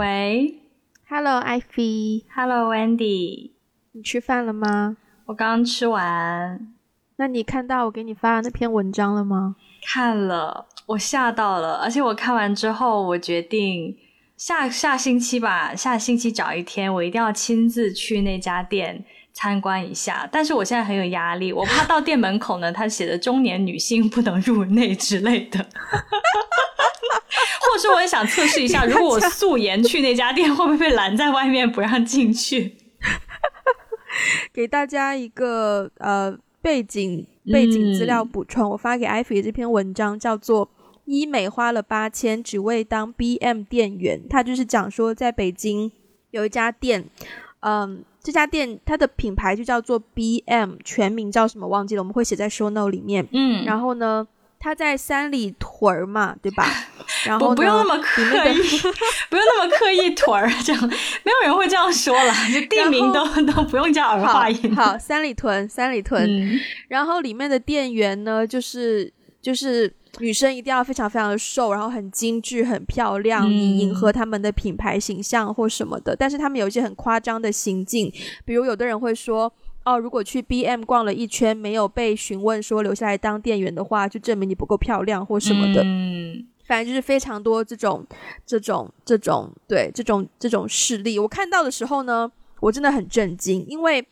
喂，Hello，艾菲，Hello，Wendy，你吃饭了吗？我刚吃完。那你看到我给你发的那篇文章了吗？看了，我吓到了。而且我看完之后，我决定下下星期吧，下星期找一天，我一定要亲自去那家店。参观一下，但是我现在很有压力，我怕到店门口呢，他写的中年女性不能入内之类的，或者是我也想测试一下，如果我素颜去那家店，会不会被拦在外面不让进去？给大家一个呃背景背景资料补充，我发给艾菲这篇文章叫做《医美花了八千只为当 BM 店员》，他就是讲说在北京有一家店，嗯。这家店它的品牌就叫做 B M，全名叫什么忘记了，我们会写在 show note 里面。嗯，然后呢，它在三里屯儿嘛，对吧？然后不用那么刻意，不用那么刻意屯儿，这样没有人会这样说了，就地名都都不用叫儿化音。好，三里屯，三里屯。然后里面的店员呢，就是就是。女生一定要非常非常的瘦，然后很精致、很漂亮，以迎合他们的品牌形象或什么的。但是他们有一些很夸张的行径，比如有的人会说：“哦，如果去 B M 逛了一圈，没有被询问说留下来当店员的话，就证明你不够漂亮或什么的。”嗯，反正就是非常多这种、这种、这种，对这种这种事例。我看到的时候呢，我真的很震惊，因为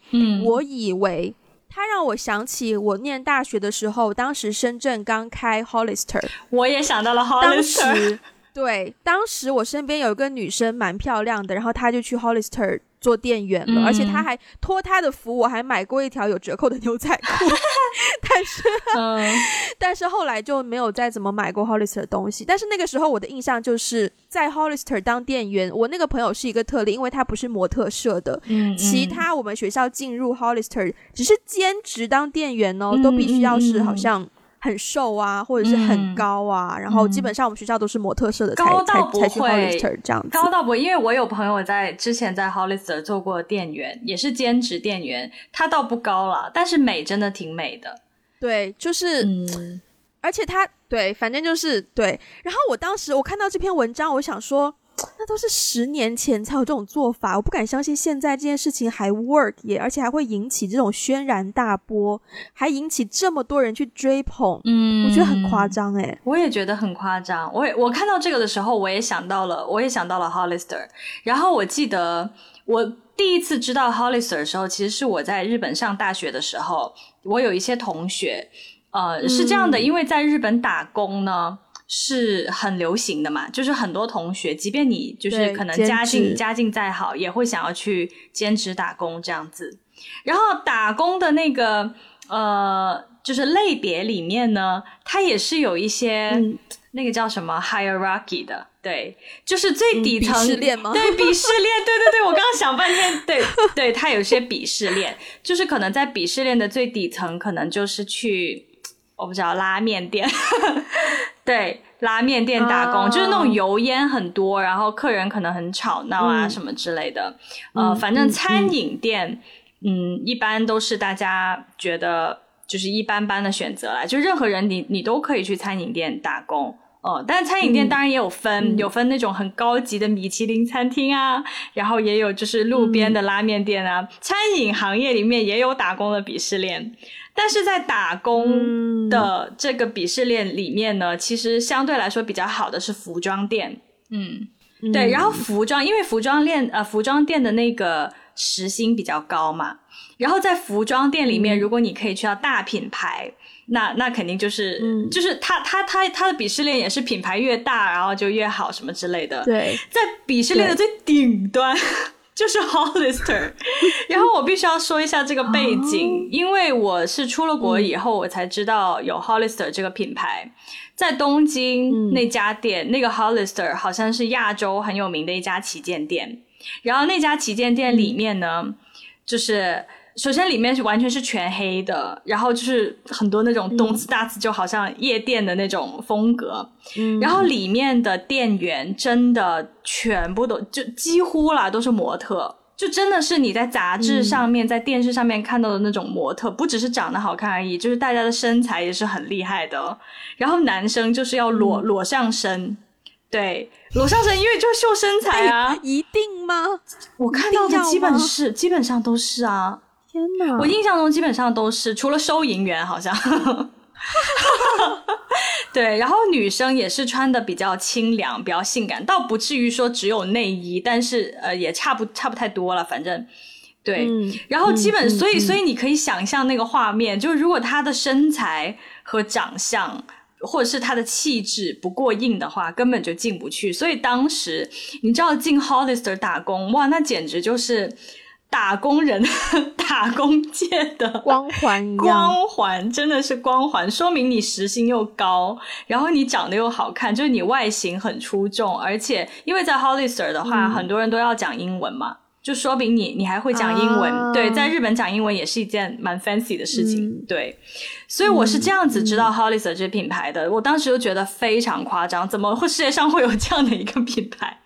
我以为。它让我想起我念大学的时候，当时深圳刚开 Hollister，我也想到了 Hollister。对，当时我身边有一个女生蛮漂亮的，然后她就去 Hollister。做店员了，而且他还托他的福，我还买过一条有折扣的牛仔裤，但是，但是后来就没有再怎么买过 Hollister 的东西。但是那个时候我的印象就是在 Hollister 当店员，我那个朋友是一个特例，因为他不是模特社的，其他我们学校进入 Hollister 只是兼职当店员哦，都必须要是好像。很瘦啊，或者是很高啊，然后基本上我们学校都是模特社的，高到不会这样子。高到不，因为我有朋友在之前在 Hollister 做过店员，也是兼职店员，他倒不高了，但是美真的挺美的。对，就是，而且他对，反正就是对。然后我当时我看到这篇文章，我想说。那都是十年前才有这种做法，我不敢相信现在这件事情还 work 耶，而且还会引起这种轩然大波，还引起这么多人去追捧，嗯，我觉得很夸张哎，我也觉得很夸张。我也我看到这个的时候，我也想到了，我也想到了 Hollister。然后我记得我第一次知道 Hollister 的时候，其实是我在日本上大学的时候，我有一些同学，呃，是这样的，因为在日本打工呢。是很流行的嘛，就是很多同学，即便你就是可能家境家境再好，也会想要去兼职打工这样子。然后打工的那个呃，就是类别里面呢，它也是有一些那个叫什么 hierarchy 的，对，就是最底层鄙视链吗？对，鄙视链，对对对，我刚刚想半天，对 对，它有些鄙视链，就是可能在鄙视链的最底层，可能就是去。我不知道拉面店，对，拉面店打工就是那种油烟很多，然后客人可能很吵闹啊什么之类的。呃，反正餐饮店，嗯，一般都是大家觉得就是一般般的选择啦。就任何人，你你都可以去餐饮店打工。哦，但是餐饮店当然也有分，有分那种很高级的米其林餐厅啊，然后也有就是路边的拉面店啊。餐饮行业里面也有打工的鄙视链。但是在打工的这个鄙视链里面呢，其实相对来说比较好的是服装店，嗯，对。然后服装，因为服装链呃，服装店的那个时薪比较高嘛。然后在服装店里面，如果你可以去到大品牌，那那肯定就是就是他他他他的鄙视链也是品牌越大，然后就越好什么之类的。对，在鄙视链的最顶端。就是 Hollister，然后我必须要说一下这个背景，因为我是出了国以后，我才知道有 Hollister 这个品牌，在东京那家店，那个 Hollister 好像是亚洲很有名的一家旗舰店，然后那家旗舰店里面呢，就是。首先，里面是完全是全黑的，然后就是很多那种动次大次，就好像夜店的那种风格。嗯，然后里面的店员真的全部都就几乎啦都是模特，就真的是你在杂志上面、在电视上面看到的那种模特，不只是长得好看而已，就是大家的身材也是很厉害的。然后男生就是要裸裸上身。对，裸上身因为就秀身材啊，一定吗？我看到的基本是基本上都是啊。天哪！我印象中基本上都是，除了收银员好像。对，然后女生也是穿的比较清凉，比较性感，倒不至于说只有内衣，但是呃也差不差不太多了，反正对。然后基本所以所以你可以想象那个画面，就是如果她的身材和长相。或者是他的气质不过硬的话，根本就进不去。所以当时你知道进 Hollister 打工，哇，那简直就是打工人、打工界的光环，光环真的是光环，说明你时薪又高，然后你长得又好看，就是你外形很出众，而且因为在 Hollister 的话，很多人都要讲英文嘛。就说明你你还会讲英文，对，在日本讲英文也是一件蛮 fancy 的事情，对，所以我是这样子知道 Hollister 这品牌的，我当时就觉得非常夸张，怎么会世界上会有这样的一个品牌？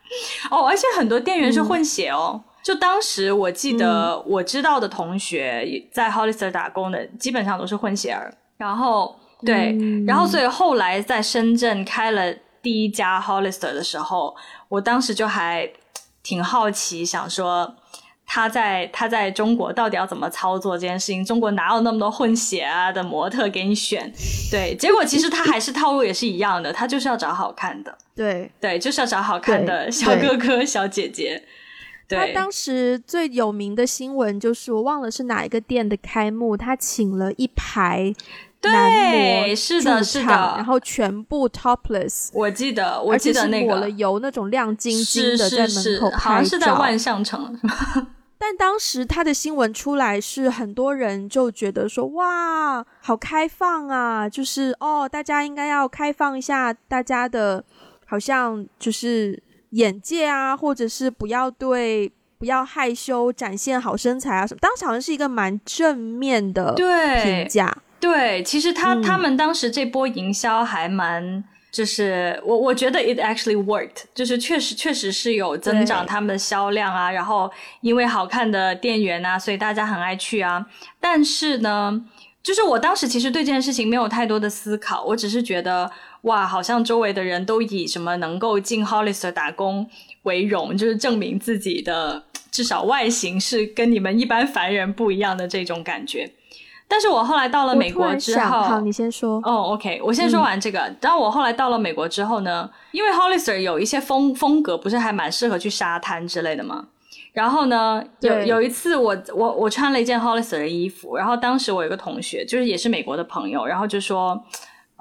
哦，而且很多店员是混血哦，就当时我记得我知道的同学在 Hollister 打工的基本上都是混血儿，然后对，然后所以后来在深圳开了第一家 Hollister 的时候，我当时就还。挺好奇，想说他在他在中国到底要怎么操作这件事情？中国哪有那么多混血啊的模特给你选？对，结果其实他还是套路也是一样的，他就是要找好看的。对对，就是要找好看的小哥哥小姐姐。他当时最有名的新闻就是我忘了是哪一个店的开幕，他请了一排。对，是的，是的，然后全部 topless，我记得，我记得那个抹了油那种亮晶晶的在门口拍照，好像是在万象城。但当时他的新闻出来，是很多人就觉得说，哇，好开放啊，就是哦，大家应该要开放一下大家的，好像就是眼界啊，或者是不要对，不要害羞，展现好身材啊什么。当时好像是一个蛮正面的评价。对，其实他他们当时这波营销还蛮，就是我我觉得 it actually worked，就是确实确实是有增长他们的销量啊，然后因为好看的店员啊，所以大家很爱去啊。但是呢，就是我当时其实对这件事情没有太多的思考，我只是觉得哇，好像周围的人都以什么能够进 Hollister 打工为荣，就是证明自己的至少外形是跟你们一般凡人不一样的这种感觉。但是我后来到了美国之后，好，你先说。哦，OK，我先说完这个。当我后来到了美国之后呢，因为 Hollister 有一些风风格，不是还蛮适合去沙滩之类的吗？然后呢，有有一次我我我穿了一件 Hollister 的衣服，然后当时我有个同学，就是也是美国的朋友，然后就说，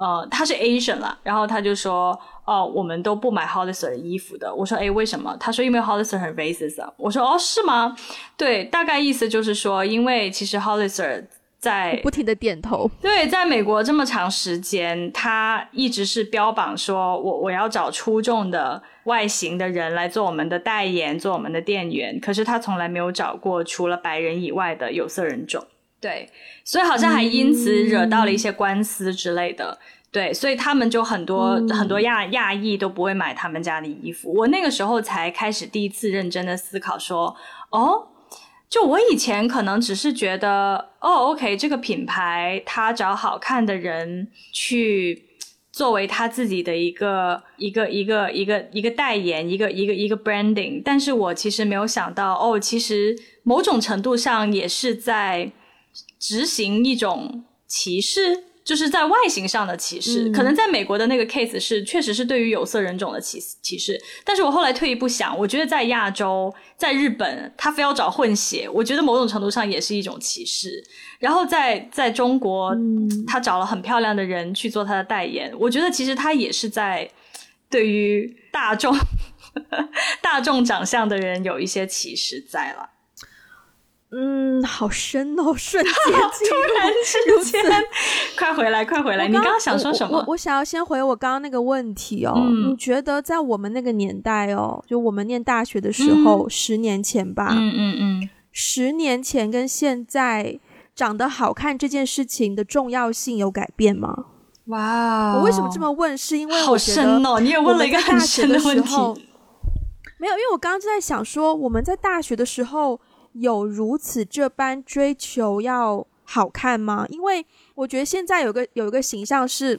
呃，他是 Asian 了，然后他就说，哦，我们都不买 Hollister 的衣服的。我说，哎，为什么？他说，因为 Hollister 很 racist。我说，哦，是吗？对，大概意思就是说，因为其实 Hollister。在不停的点头。对，在美国这么长时间，他一直是标榜说，我我要找出众的外形的人来做我们的代言，做我们的店员。可是他从来没有找过除了白人以外的有色人种。对，所以好像还因此惹到了一些官司之类的。对，所以他们就很多很多亚亚裔都不会买他们家的衣服。我那个时候才开始第一次认真的思考说，哦。就我以前可能只是觉得，哦，OK，这个品牌他找好看的人去作为他自己的一个一个一个一个一个代言，一个一个一个 branding，但是我其实没有想到，哦，其实某种程度上也是在执行一种歧视。就是在外形上的歧视，可能在美国的那个 case 是确实是对于有色人种的歧歧视，但是我后来退一步想，我觉得在亚洲，在日本，他非要找混血，我觉得某种程度上也是一种歧视。然后在在中国，他找了很漂亮的人去做他的代言，我觉得其实他也是在对于大众 大众长相的人有一些歧视在了。嗯，好深哦，瞬间 突然之间，快回来，快回来！你刚刚想说什么？我我想要先回我刚刚那个问题哦。你觉得在我们那个年代哦，就我们念大学的时候，十年前吧，嗯嗯嗯，十年前跟现在长得好看这件事情的重要性有改变吗？哇，我为什么这么问？是因为好深哦，你也问了一个很深的问题。没有，因为我刚刚就在想说，我们在大学的时候。有如此这般追求要好看吗？因为我觉得现在有个有一个形象是，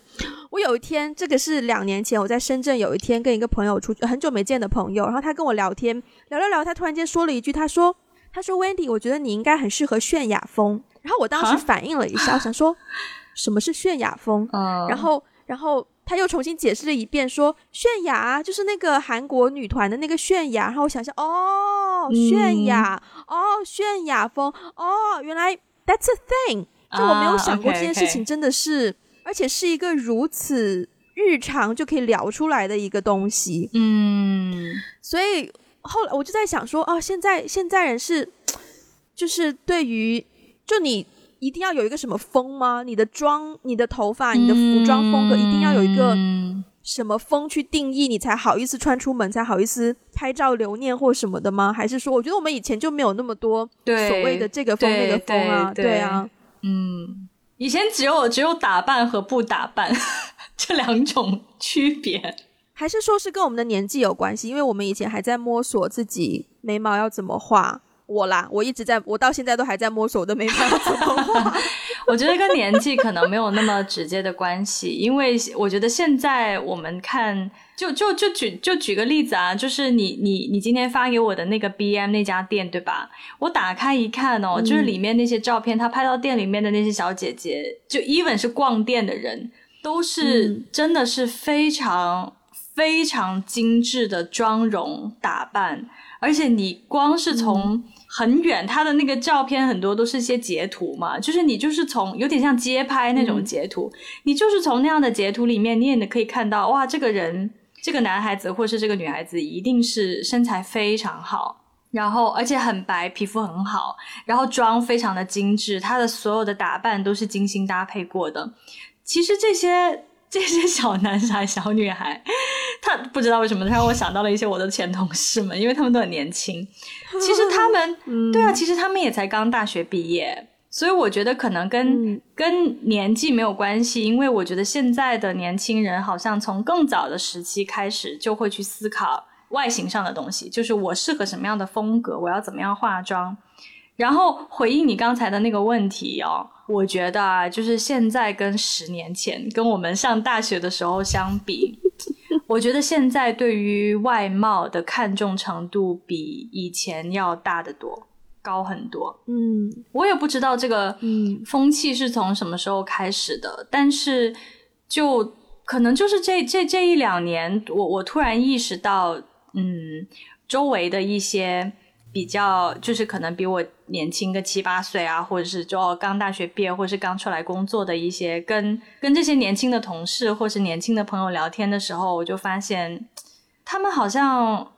我有一天，这个是两年前我在深圳有一天跟一个朋友出去，很久没见的朋友，然后他跟我聊天，聊聊聊，他突然间说了一句，他说：“他说 Wendy，我觉得你应该很适合泫雅风。”然后我当时反应了一下，我想说 什么是泫雅风？然后然后他又重新解释了一遍，说泫雅就是那个韩国女团的那个泫雅。然后我想想，哦，泫雅，哦，泫雅风，哦，原来 that's a thing。就我没有想过这件事情真的是，而且是一个如此日常就可以聊出来的一个东西。嗯，所以后来我就在想说，哦，现在现在人是，就是对于就你一定要有一个什么风吗？你的妆、你的头发、你的服装风格一定要有一个什么风去定义，你才好意思穿出门，才好意思拍照留念或什么的吗？还是说，我觉得我们以前就没有那么多所谓的这个风那个风啊？对啊。嗯，以前只有只有打扮和不打扮 这两种区别，还是说是跟我们的年纪有关系？因为我们以前还在摸索自己眉毛要怎么画。我啦，我一直在，我到现在都还在摸索我的眉毛要怎么画。我觉得跟年纪可能没有那么直接的关系，因为我觉得现在我们看。就就就举就举个例子啊，就是你你你今天发给我的那个 B M 那家店对吧？我打开一看哦，就是里面那些照片，他拍到店里面的那些小姐姐，就 even 是逛店的人，都是真的是非常非常精致的妆容打扮，而且你光是从很远，他的那个照片很多都是些截图嘛，就是你就是从有点像街拍那种截图，你就是从那样的截图里面，你也可以看到哇，这个人。这个男孩子或是这个女孩子一定是身材非常好，然后而且很白，皮肤很好，然后妆非常的精致，他的所有的打扮都是精心搭配过的。其实这些这些小男孩、小女孩，他不知道为什么他让我想到了一些我的前同事们，因为他们都很年轻。其实他们，对啊，其实他们也才刚大学毕业。所以我觉得可能跟跟年纪没有关系，因为我觉得现在的年轻人好像从更早的时期开始就会去思考外形上的东西，就是我适合什么样的风格，我要怎么样化妆。然后回应你刚才的那个问题哦，我觉得啊，就是现在跟十年前跟我们上大学的时候相比，我觉得现在对于外貌的看重程度比以前要大得多。高很多，嗯，我也不知道这个嗯风气是从什么时候开始的，但是就可能就是这这这一两年，我我突然意识到，嗯，周围的一些比较就是可能比我年轻个七八岁啊，或者是就刚大学毕业，或是刚出来工作的一些，跟跟这些年轻的同事或是年轻的朋友聊天的时候，我就发现他们好像。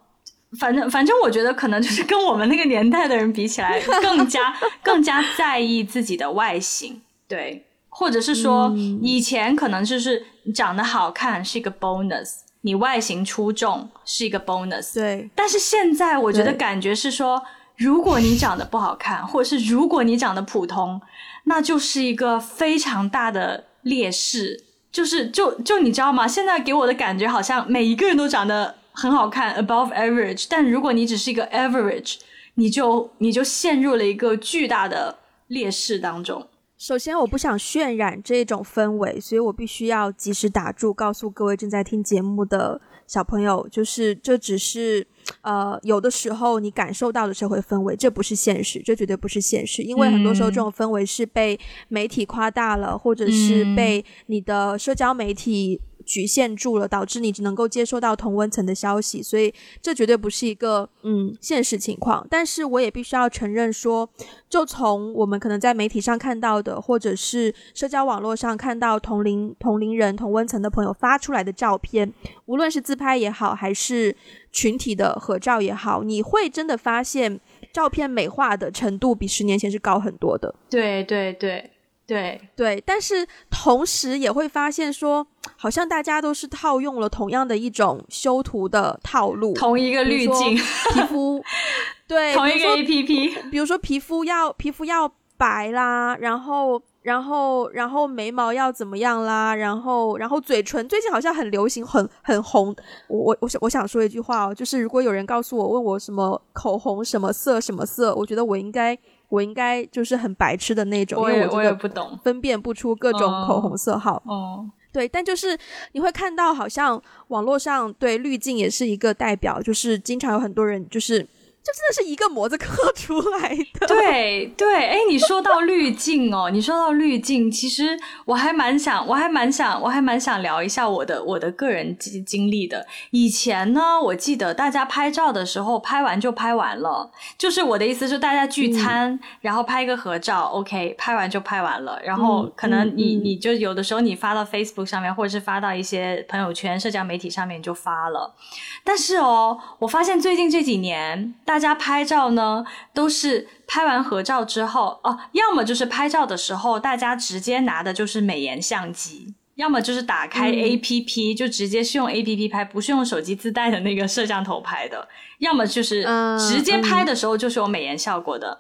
反正反正，我觉得可能就是跟我们那个年代的人比起来，更加更加在意自己的外形，对，或者是说，以前可能就是长得好看是一个 bonus，你外形出众是一个 bonus，对。但是现在我觉得感觉是说，如果你长得不好看，或者是如果你长得普通，那就是一个非常大的劣势，就是就就你知道吗？现在给我的感觉好像每一个人都长得。很好看，above average。但如果你只是一个 average，你就你就陷入了一个巨大的劣势当中。首先，我不想渲染这种氛围，所以我必须要及时打住，告诉各位正在听节目的小朋友，就是这只是呃，有的时候你感受到的社会氛围，这不是现实，这绝对不是现实，因为很多时候这种氛围是被媒体夸大了，或者是被你的社交媒体。局限住了，导致你只能够接收到同温层的消息，所以这绝对不是一个嗯现实情况。但是我也必须要承认说，就从我们可能在媒体上看到的，或者是社交网络上看到同龄同龄人同温层的朋友发出来的照片，无论是自拍也好，还是群体的合照也好，你会真的发现照片美化的程度比十年前是高很多的。对对对。对对，但是同时也会发现说，好像大家都是套用了同样的一种修图的套路，同一个滤镜，皮肤 对，同一个 A P P，比如说皮肤要皮肤要白啦，然后然后然后眉毛要怎么样啦？然后然后嘴唇最近好像很流行，很很红。我我我想我想说一句话哦，就是如果有人告诉我问我什么口红什么色什么色，我觉得我应该我应该就是很白痴的那种，因为我也不懂，分辨不出各种口红色号。哦。对，但就是你会看到，好像网络上对滤镜也是一个代表，就是经常有很多人就是。就真的是一个模子刻出来的。对对，哎，你说到滤镜哦，你说到滤镜，其实我还蛮想，我还蛮想，我还蛮想聊一下我的我的个人经经历的。以前呢，我记得大家拍照的时候，拍完就拍完了，就是我的意思是，大家聚餐，然后拍一个合照，OK，拍完就拍完了。然后可能你你就有的时候你发到 Facebook 上面，或者是发到一些朋友圈、社交媒体上面就发了。但是哦，我发现最近这几年大大家拍照呢，都是拍完合照之后哦，要么就是拍照的时候，大家直接拿的就是美颜相机，要么就是打开 A P P 就直接是用 A P P 拍，不是用手机自带的那个摄像头拍的，要么就是直接拍的时候就是有美颜效果的，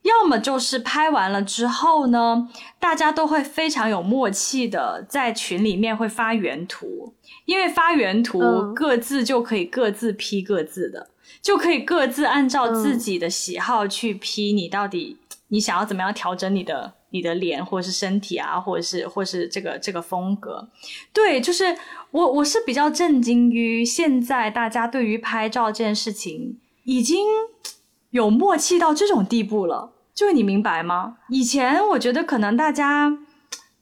要么就是拍完了之后呢，大家都会非常有默契的在群里面会发原图，因为发原图各自就可以各自 P 各自的。就可以各自按照自己的喜好去 P，你到底你想要怎么样调整你的你的脸或者是身体啊，或者是或是这个这个风格？对，就是我我是比较震惊于现在大家对于拍照这件事情已经有默契到这种地步了，就是你明白吗？以前我觉得可能大家。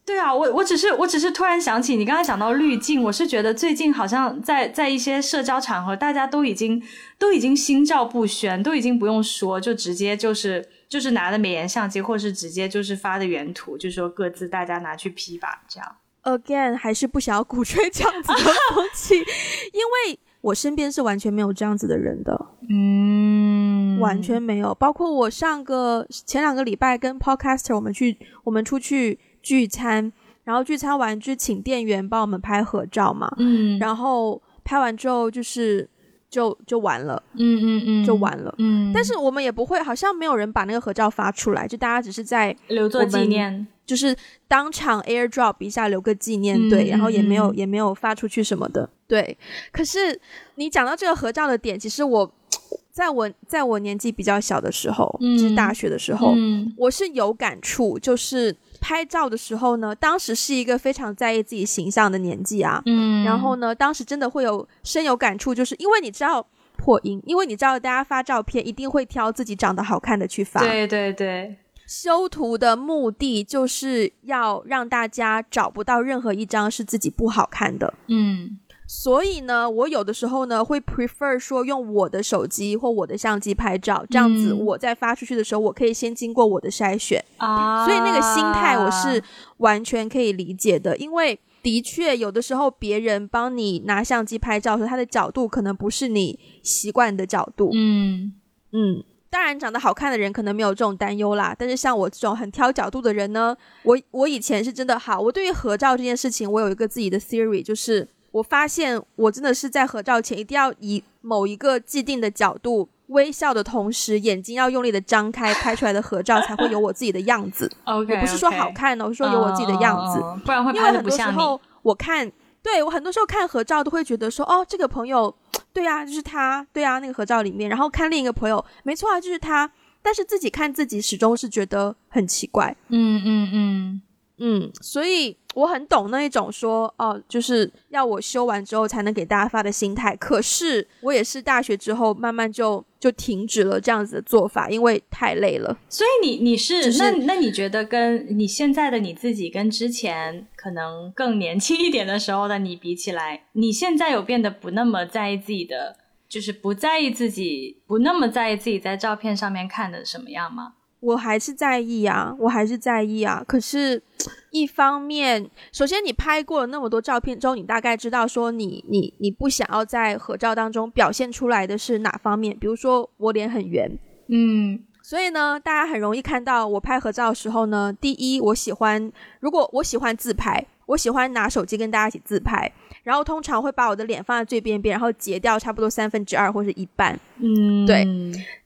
对啊，我我只是我只是突然想起你刚才讲到滤镜，我是觉得最近好像在在一些社交场合，大家都已经都已经心照不宣，都已经不用说，就直接就是就是拿的美颜相机，或是直接就是发的原图，就说各自大家拿去 P 吧，这样。Again，还是不想要鼓吹这样子的风气，因为我身边是完全没有这样子的人的，嗯，完全没有。包括我上个前两个礼拜跟 Podcaster 我们去我们出去。聚餐，然后聚餐完就请店员帮我们拍合照嘛，嗯，然后拍完之后就是就就完了，嗯嗯嗯，就完了，嗯，但是我们也不会，好像没有人把那个合照发出来，就大家只是在留作纪念，就是当场 AirDrop 一下留个纪念，对，然后也没有也没有发出去什么的，对。可是你讲到这个合照的点，其实我 在我在我年纪比较小的时候，就是大学的时候，我是有感触，就是。拍照的时候呢，当时是一个非常在意自己形象的年纪啊，嗯，然后呢，当时真的会有深有感触，就是因为你知道破音，因为你知道大家发照片一定会挑自己长得好看的去发，对对。对，修图的目的就是要让大家找不到任何一张是自己不好看的，嗯。所以呢，我有的时候呢会 prefer 说用我的手机或我的相机拍照，这样子我在发出去的时候，我可以先经过我的筛选啊。所以那个心态我是完全可以理解的，因为的确有的时候别人帮你拿相机拍照时候，他的角度可能不是你习惯的角度。嗯嗯，当然长得好看的人可能没有这种担忧啦，但是像我这种很挑角度的人呢，我我以前是真的好，我对于合照这件事情，我有一个自己的 theory，就是。我发现我真的是在合照前一定要以某一个既定的角度微笑的同时，眼睛要用力的张开，拍出来的合照才会有我自己的样子。OK，我不是说好看哦，我是说有我自己的样子，不然会拍的不像你。我看，对我很多时候看合照都会觉得说，哦，这个朋友，对啊，就是他，对啊，那个合照里面，然后看另一个朋友，没错啊，就是他，但是自己看自己始终是觉得很奇怪。嗯嗯嗯。嗯，所以我很懂那一种说哦，就是要我修完之后才能给大家发的心态。可是我也是大学之后慢慢就就停止了这样子的做法，因为太累了。所以你你是那那你觉得跟你现在的你自己跟之前可能更年轻一点的时候的你比起来，你现在有变得不那么在意自己的，就是不在意自己，不那么在意自己在照片上面看的什么样吗？我还是在意啊，我还是在意啊。可是，一方面，首先你拍过了那么多照片之后，你大概知道说你你你不想要在合照当中表现出来的是哪方面。比如说我脸很圆，嗯，所以呢，大家很容易看到我拍合照的时候呢，第一，我喜欢如果我喜欢自拍，我喜欢拿手机跟大家一起自拍，然后通常会把我的脸放在最边边，然后截掉差不多三分之二或者一半，嗯，对。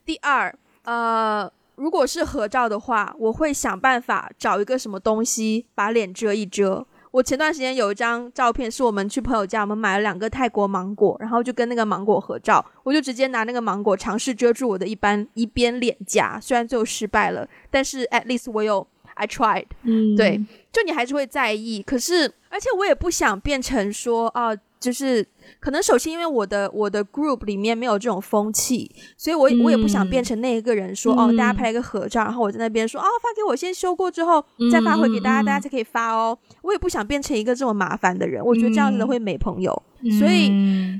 第二，呃。如果是合照的话，我会想办法找一个什么东西把脸遮一遮。我前段时间有一张照片，是我们去朋友家，我们买了两个泰国芒果，然后就跟那个芒果合照，我就直接拿那个芒果尝试遮住我的一般一边脸颊，虽然最后失败了，但是 at least 我有 I tried，嗯，对，就你还是会在意，可是而且我也不想变成说啊。就是可能首先因为我的我的 group 里面没有这种风气，所以我我也不想变成那一个人说哦，大家拍一个合照，然后我在那边说哦，发给我先修过之后再发回给大家，大家才可以发哦。我也不想变成一个这么麻烦的人，我觉得这样子的会没朋友。所以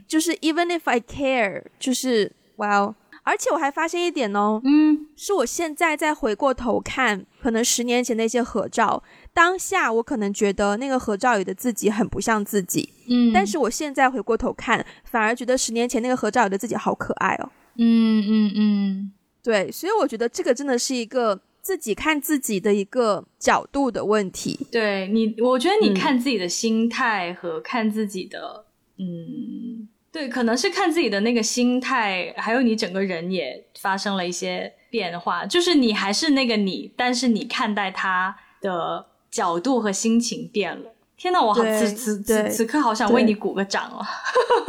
就是 even if I care，就是 well。而且我还发现一点哦，嗯，是我现在再回过头看，可能十年前那些合照，当下我可能觉得那个合照里的自己很不像自己，嗯，但是我现在回过头看，反而觉得十年前那个合照里的自己好可爱哦，嗯嗯嗯，对，所以我觉得这个真的是一个自己看自己的一个角度的问题。对你，我觉得你看自己的心态和看自己的，嗯。对，可能是看自己的那个心态，还有你整个人也发生了一些变化。就是你还是那个你，但是你看待他的角度和心情变了。天呐，我好此此此此刻好想为你鼓个掌哦！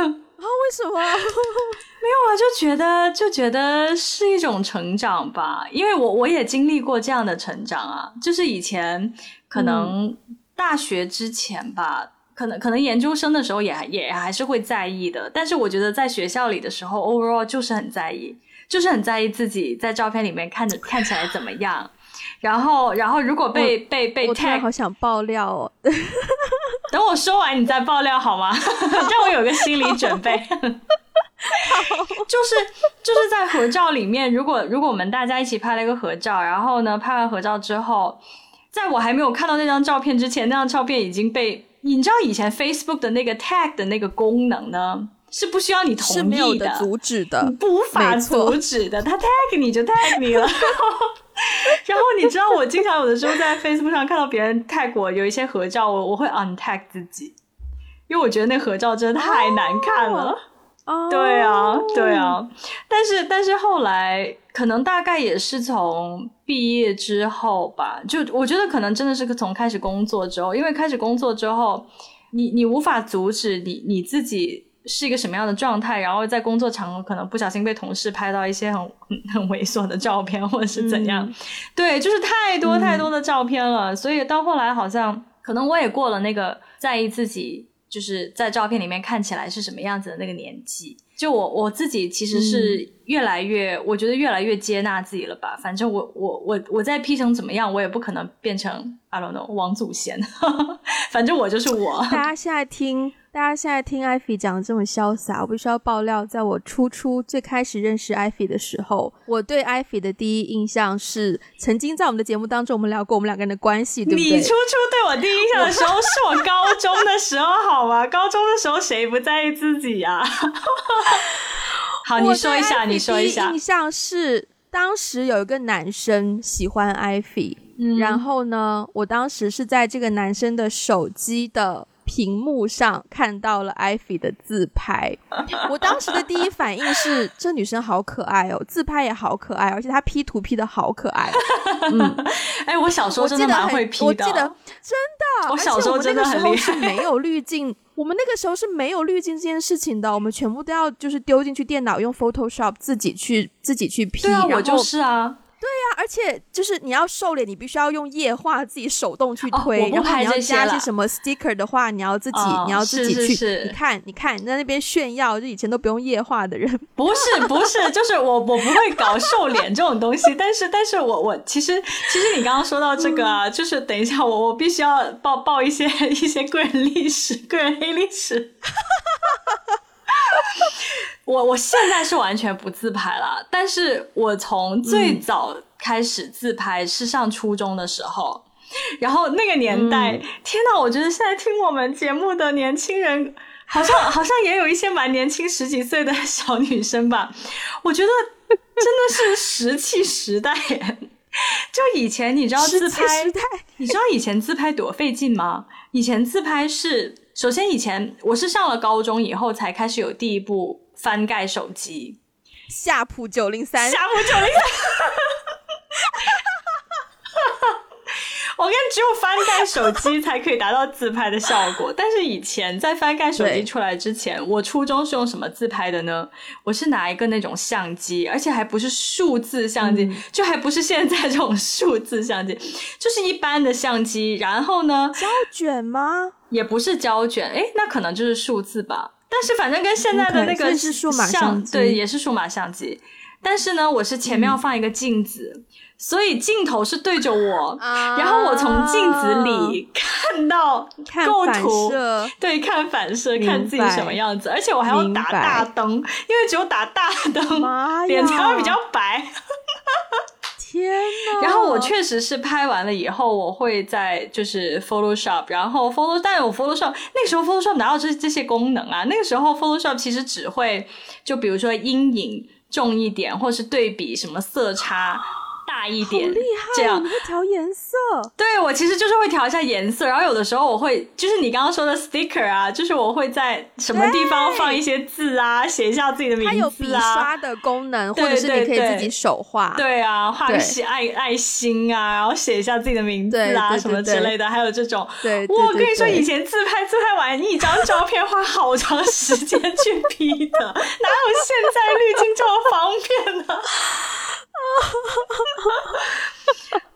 啊，为什么？没有啊，就觉得就觉得是一种成长吧。因为我我也经历过这样的成长啊，就是以前可能大学之前吧。可能可能研究生的时候也也还是会在意的，但是我觉得在学校里的时候，overall 就是很在意，就是很在意自己在照片里面看着看起来怎么样。然后然后如果被被被 tag，好想爆料哦。等我说完你再爆料好吗？让我有个心理准备。就是就是在合照里面，如果如果我们大家一起拍了一个合照，然后呢拍完合照之后，在我还没有看到那张照片之前，那张照片已经被。你知道以前 Facebook 的那个 tag 的那个功能呢，是不需要你同意的，阻止的，无法阻止的。他 tag 你就 tag 你了。然后你知道，我经常有的时候在 Facebook 上看到别人 tag 我有一些合照，我我会 untag 自己，因为我觉得那合照真的太难看了。对啊，对啊。但是但是后来。可能大概也是从毕业之后吧，就我觉得可能真的是从开始工作之后，因为开始工作之后，你你无法阻止你你自己是一个什么样的状态，然后在工作场合可能不小心被同事拍到一些很很猥琐的照片，或者是怎样，对，就是太多太多的照片了，所以到后来好像可能我也过了那个在意自己就是在照片里面看起来是什么样子的那个年纪。就我我自己其实是越来越，我觉得越来越接纳自己了吧。反正我我我我在 P 成怎么样，我也不可能变成 I don't know 王祖贤。反正我就是我。大家现在听。大家现在听艾菲讲的这么潇洒，我必须要爆料，在我初初最开始认识艾菲的时候，我对艾菲的第一印象是，曾经在我们的节目当中，我们聊过我们两个人的关系，对不对？你初初对我第一印象的时候，是我高中的时候，好吗？高中的时候谁不在意自己呀？好，你说一下，你说一下。印象是当时有一个男生喜欢艾菲，然后呢，我当时是在这个男生的手机的。屏幕上看到了艾菲的自拍，我当时的第一反应是这女生好可爱哦，自拍也好可爱，而且她 P 图 P 的好可爱。嗯，哎，我小时候真的蛮会 P 的，我记得真的，我小时候真的很厉害。没有滤镜，我们那个时候是没有滤镜这件事情的，我们全部都要就是丢进去电脑用 Photoshop 自己去自己去 P。对啊，我就是啊。对呀，而且就是你要瘦脸，你必须要用液化自己手动去推，然后你要加些什么 sticker 的话，你要自己你要自己去。你看，你看你在那边炫耀，就以前都不用液化的人。不是不是，就是我我不会搞瘦脸这种东西，但是但是我我其实其实你刚刚说到这个啊，就是等一下我我必须要报报一些一些个人历史，个人黑历史。我我现在是完全不自拍了，但是我从最早开始自拍是上初中的时候，然后那个年代，天呐，我觉得现在听我们节目的年轻人，好像好像也有一些蛮年轻十几岁的小女生吧，我觉得真的是石器时代，就以前你知道自拍，你知道以前自拍多费劲吗？以前自拍是，首先以前我是上了高中以后才开始有第一部。翻盖手机，夏普九零三，夏普九零三，我跟只有翻盖手机才可以达到自拍的效果。但是以前在翻盖手机出来之前，我初中是用什么自拍的呢？我是拿一个那种相机，而且还不是数字相机，就还不是现在这种数字相机，就是一般的相机。然后呢？胶卷吗？也不是胶卷，哎，那可能就是数字吧。但是反正跟现在的那个是数码相机，对，也是数码相机。但是呢，我是前面要放一个镜子，所以镜头是对着我，然后我从镜子里看到构图，对，看反射，看自己什么样子，而且我还要打大灯，因为只有打大灯，脸才会比较白。天呐！然后我确实是拍完了以后，我会在就是 Photoshop，然后 Photoshop，但我 Photoshop 那个时候 Photoshop 哪有这这些功能啊？那个时候 Photoshop 其实只会就比如说阴影。重一点，或是对比什么色差。大一点，厉害！这样你会调颜色？对我其实就是会调一下颜色，然后有的时候我会就是你刚刚说的 sticker 啊，就是我会在什么地方放一些字啊，写一下自己的名字啊。它有笔刷的功能，或者是你可以自己手画。对啊，画个心爱爱心啊，然后写一下自己的名字啊，什么之类的。还有这种，对，我跟你说，以前自拍自拍完一张照片花好长时间去 P 的，哪有现在滤镜这么方便呢？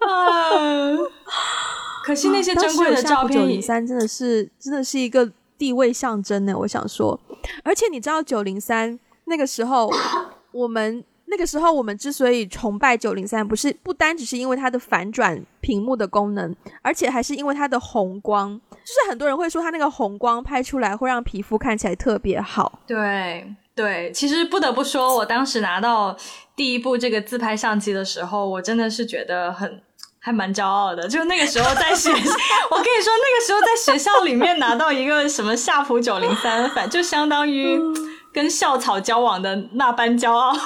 啊！可惜那些珍贵的照片，九零三真的是真的是一个地位象征呢。我想说，而且你知道九零三那个时候，我们那个时候我们之所以崇拜九零三，不是不单只是因为它的反转屏幕的功能，而且还是因为它的红光。就是很多人会说，它那个红光拍出来会让皮肤看起来特别好。对对，其实不得不说，我当时拿到。第一部这个自拍相机的时候，我真的是觉得很还蛮骄傲的。就那个时候在学，我跟你说，那个时候在学校里面拿到一个什么夏普九零三，反就相当于跟校草交往的那般骄傲。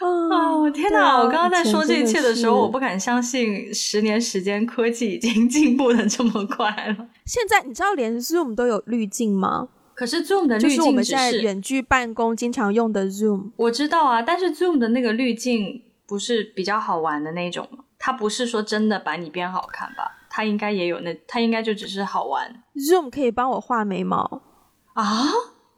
哦天哪！我刚刚在说这一切的时候，我不敢相信，十年时间科技已经进步的这么快了。现在你知道连 Zoom 都有滤镜吗？可是 Zoom 的滤镜是我们现在远距办公经常用的 Zoom。我知道啊，但是 Zoom 的那个滤镜不是比较好玩的那种吗？它不是说真的把你变好看吧？它应该也有那，它应该就只是好玩。Zoom 可以帮我画眉毛啊？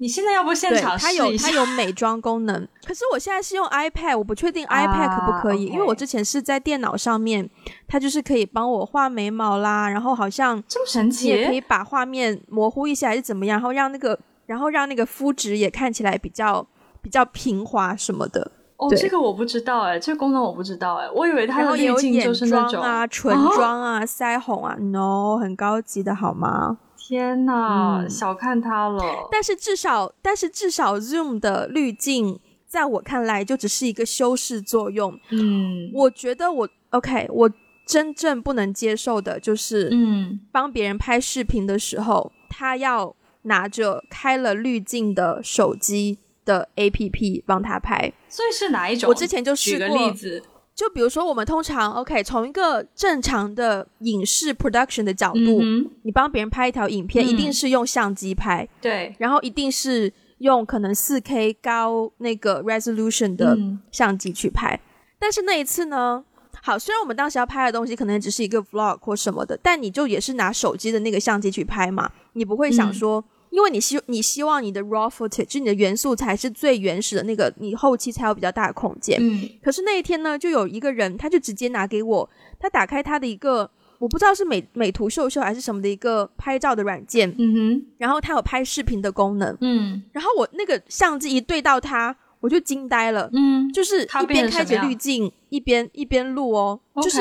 你现在要不现场试一下？它有它有美妆功能。可是我现在是用 iPad，我不确定 iPad 可不可以，因为我之前是在电脑上面，它就是可以帮我画眉毛啦，然后好像这么神奇，也可以把画面模糊一些还是怎么样，然后让那个。然后让那个肤质也看起来比较比较平滑什么的。哦，这个我不知道哎，这个功能我不知道哎，我以为它的滤镜就是那种啊，唇妆啊，腮红啊，no，很高级的好吗？天哪，小看他了。但是至少，但是至少 Zoom 的滤镜，在我看来就只是一个修饰作用。嗯，我觉得我 OK，我真正不能接受的就是，嗯，帮别人拍视频的时候，他要。拿着开了滤镜的手机的 A P P 帮他拍，所以是哪一种？我之前就试过。举个例子，就比如说我们通常 OK，从一个正常的影视 production 的角度，你帮别人拍一条影片，一定是用相机拍，对，然后一定是用可能四 K 高那个 resolution 的相机去拍。但是那一次呢？好，虽然我们当时要拍的东西可能只是一个 vlog 或什么的，但你就也是拿手机的那个相机去拍嘛，你不会想说，因为你希你希望你的 raw footage 就你的元素才是最原始的那个，你后期才有比较大的空间。嗯。可是那一天呢，就有一个人，他就直接拿给我，他打开他的一个，我不知道是美美图秀秀还是什么的一个拍照的软件。嗯哼。然后他有拍视频的功能。嗯。然后我那个相机一对到他。我就惊呆了，嗯，就是一边开着滤镜，一边一边录哦，就是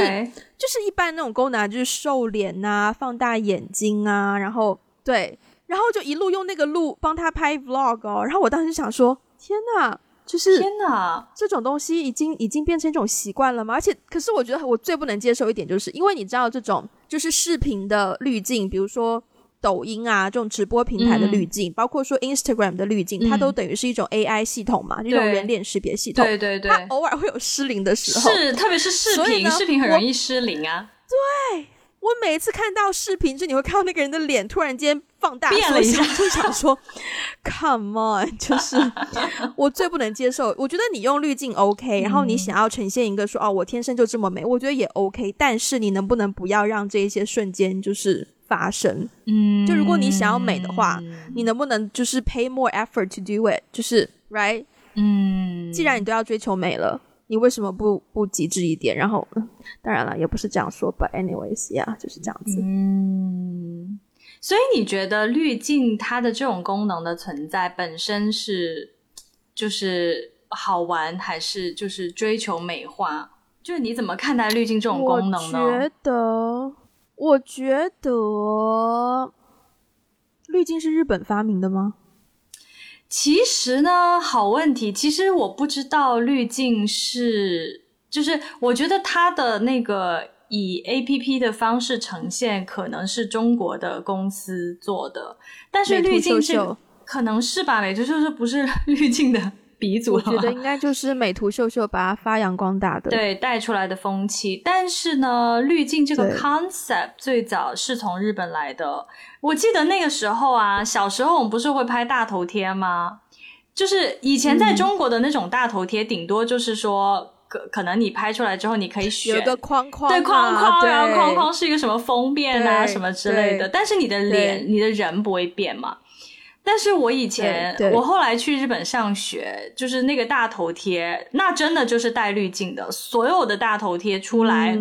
就是一般那种功能，啊就是瘦脸呐，放大眼睛啊，然后对，然后就一路用那个录帮他拍 vlog 哦，然后我当时想说，天呐，就是天呐，这种东西已经已经变成一种习惯了吗？而且，可是我觉得我最不能接受一点，就是因为你知道这种就是视频的滤镜，比如说。抖音啊，这种直播平台的滤镜，包括说 Instagram 的滤镜，它都等于是一种 AI 系统嘛，这种人脸识别系统。对对对，它偶尔会有失灵的时候，是特别是视频，视频很容易失灵啊。对我每一次看到视频，就你会看到那个人的脸突然间放大变了一下，就想说，Come on，就是 我最不能接受。我觉得你用滤镜 OK，然后你想要呈现一个说哦，我天生就这么美，我觉得也 OK。但是你能不能不要让这一些瞬间就是发生？嗯，就如果你想要美的话，你能不能就是 pay more effort to do it？就是 right？嗯，既然你都要追求美了。你为什么不不极致一点？然后，当然了，也不是这样说，But anyways，呀，就是这样子。嗯，所以你觉得滤镜它的这种功能的存在本身是就是好玩，还是就是追求美化？就是你怎么看待滤镜这种功能呢？我觉得，我觉得滤镜是日本发明的吗？其实呢，好问题。其实我不知道滤镜是，就是我觉得它的那个以 A P P 的方式呈现，可能是中国的公司做的。但是滤镜是可能是吧？美图秀秀不是 滤镜的鼻祖我觉得 应该就是美图秀秀把它发扬光大的，对带出来的风气。但是呢，滤镜这个 concept 最早是从日本来的。我记得那个时候啊，小时候我们不是会拍大头贴吗？就是以前在中国的那种大头贴，顶多就是说，可可能你拍出来之后，你可以选有个框框，对框框，然后框框是一个什么封面啊，什么之类的。但是你的脸、你的人不会变嘛？但是我以前，我后来去日本上学，就是那个大头贴，那真的就是带滤镜的，所有的大头贴出来。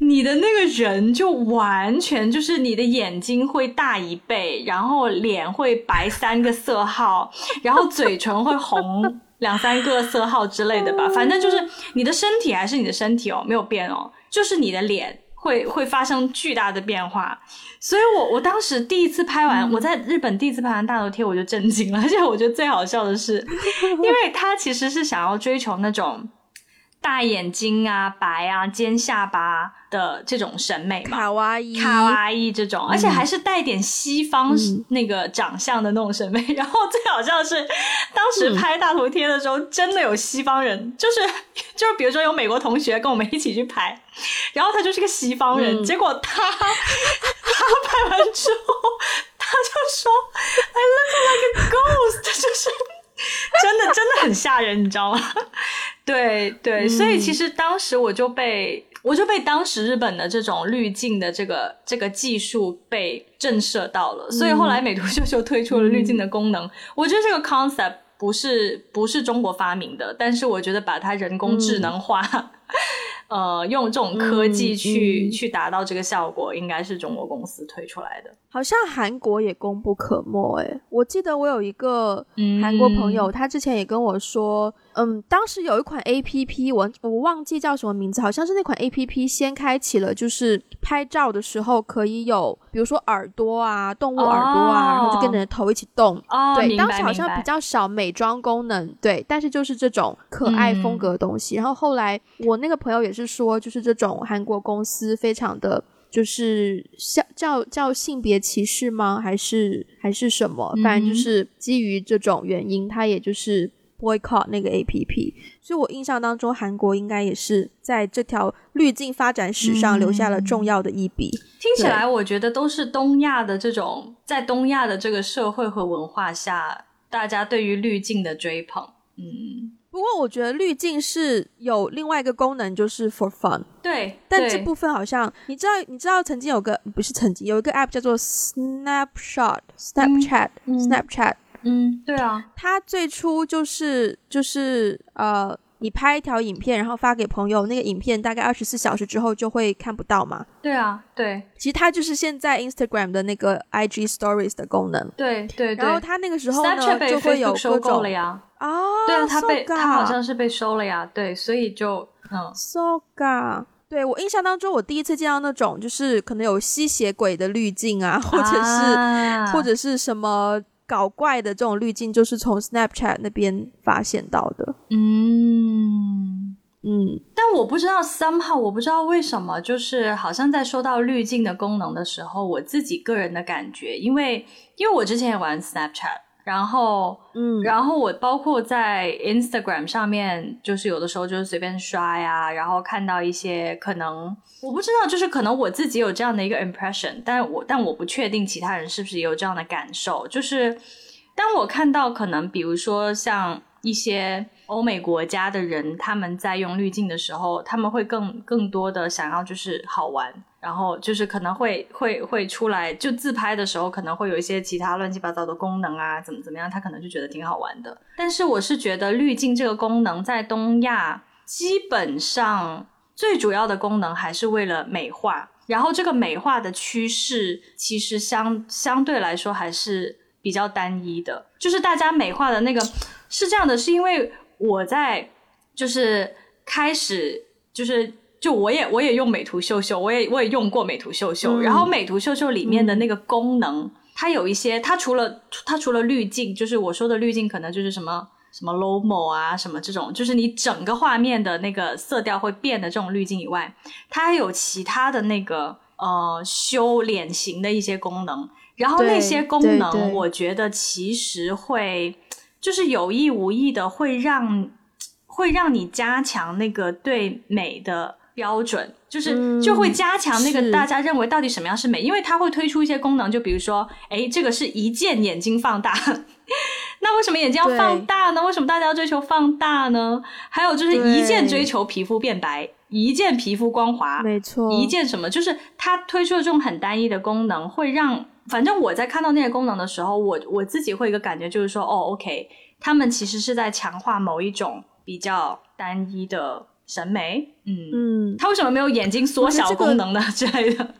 你的那个人就完全就是你的眼睛会大一倍，然后脸会白三个色号，然后嘴唇会红 两三个色号之类的吧。反正就是你的身体还是你的身体哦，没有变哦，就是你的脸会会发生巨大的变化。所以我我当时第一次拍完，我在日本第一次拍完大头贴，我就震惊了。而且我觉得最好笑的是，因为他其实是想要追求那种。大眼睛啊，白啊，尖下巴的这种审美嘛，卡哇伊，卡哇伊这种，而且还是带点西方那个长相的那种审美。然后最好笑的是，当时拍大头贴的时候，真的有西方人，就是就是比如说有美国同学跟我们一起去拍，然后他就是个西方人，结果他 他拍完之后，他就说：“I look like a ghost。”就是 真的真的很吓人，你知道吗？对对，所以其实当时我就被我就被当时日本的这种滤镜的这个这个技术被震慑到了，所以后来美图秀秀推出了滤镜的功能。我觉得这个 concept 不是不是中国发明的，但是我觉得把它人工智能化。呃，用这种科技去去达到这个效果，应该是中国公司推出来的。好像韩国也功不可没，哎，我记得我有一个韩国朋友，他之前也跟我说，嗯，当时有一款 A P P，我我忘记叫什么名字，好像是那款 A P P 先开启了，就是拍照的时候可以有，比如说耳朵啊，动物耳朵啊，然后就跟着头一起动。哦，对，当时好像比较少美妆功能，对，但是就是这种可爱风格的东西。然后后来我那个朋友也是说，就是这种韩国公司非常的。就是叫叫叫性别歧视吗？还是还是什么？反正就是基于这种原因，他也就是 boycott 那个 A P P。所以我印象当中，韩国应该也是在这条滤镜发展史上留下了重要的一笔。听起来，我觉得都是东亚的这种，在东亚的这个社会和文化下，大家对于滤镜的追捧。嗯。不过我觉得滤镜是有另外一个功能，就是 for fun。对，但这部分好像你知道，你知道曾经有个不是曾经有一个 app 叫做 Snapshot，Snapchat，Snapchat。嗯，对啊，它最初就是就是呃。你拍一条影片，然后发给朋友，那个影片大概二十四小时之后就会看不到嘛？对啊，对。其实它就是现在 Instagram 的那个 IG Stories 的功能。对对对。然后它那个时候呢，就会有收购了呀。啊，对啊，它被它好像是被收了呀。对，所以就嗯。So ga，对我印象当中，我第一次见到那种就是可能有吸血鬼的滤镜啊，或者是或者是什么。搞怪的这种滤镜，就是从 Snapchat 那边发现到的。嗯嗯，但我不知道 somehow，我不知道为什么，就是好像在说到滤镜的功能的时候，我自己个人的感觉，因为因为我之前也玩 Snapchat。然后，嗯，然后我包括在 Instagram 上面，就是有的时候就是随便刷呀，然后看到一些可能我不知道，就是可能我自己有这样的一个 impression，但我但我不确定其他人是不是也有这样的感受，就是当我看到可能比如说像一些欧美国家的人，他们在用滤镜的时候，他们会更更多的想要就是好玩。然后就是可能会会会出来，就自拍的时候可能会有一些其他乱七八糟的功能啊，怎么怎么样，他可能就觉得挺好玩的。但是我是觉得滤镜这个功能在东亚基本上最主要的功能还是为了美化，然后这个美化的趋势其实相相对来说还是比较单一的，就是大家美化的那个是这样的，是因为我在就是开始就是。就我也我也用美图秀秀，我也我也用过美图秀秀。然后美图秀秀里面的那个功能，它有一些，它除了它除了滤镜，就是我说的滤镜，可能就是什么什么 lomo 啊，什么这种，就是你整个画面的那个色调会变的这种滤镜以外，它还有其他的那个呃修脸型的一些功能。然后那些功能，我觉得其实会就是有意无意的会让会让你加强那个对美的。标准就是就会加强那个大家认为到底什么样是美，因为它会推出一些功能，就比如说，哎，这个是一键眼睛放大，那为什么眼睛要放大呢？为什么大家要追求放大呢？还有就是一键追求皮肤变白，一键皮肤光滑，没错，一键什么？就是它推出的这种很单一的功能，会让反正我在看到那些功能的时候，我我自己会一个感觉，就是说，哦，OK，他们其实是在强化某一种比较单一的。审美，嗯嗯，他为什么没有眼睛缩小功能呢 之类的？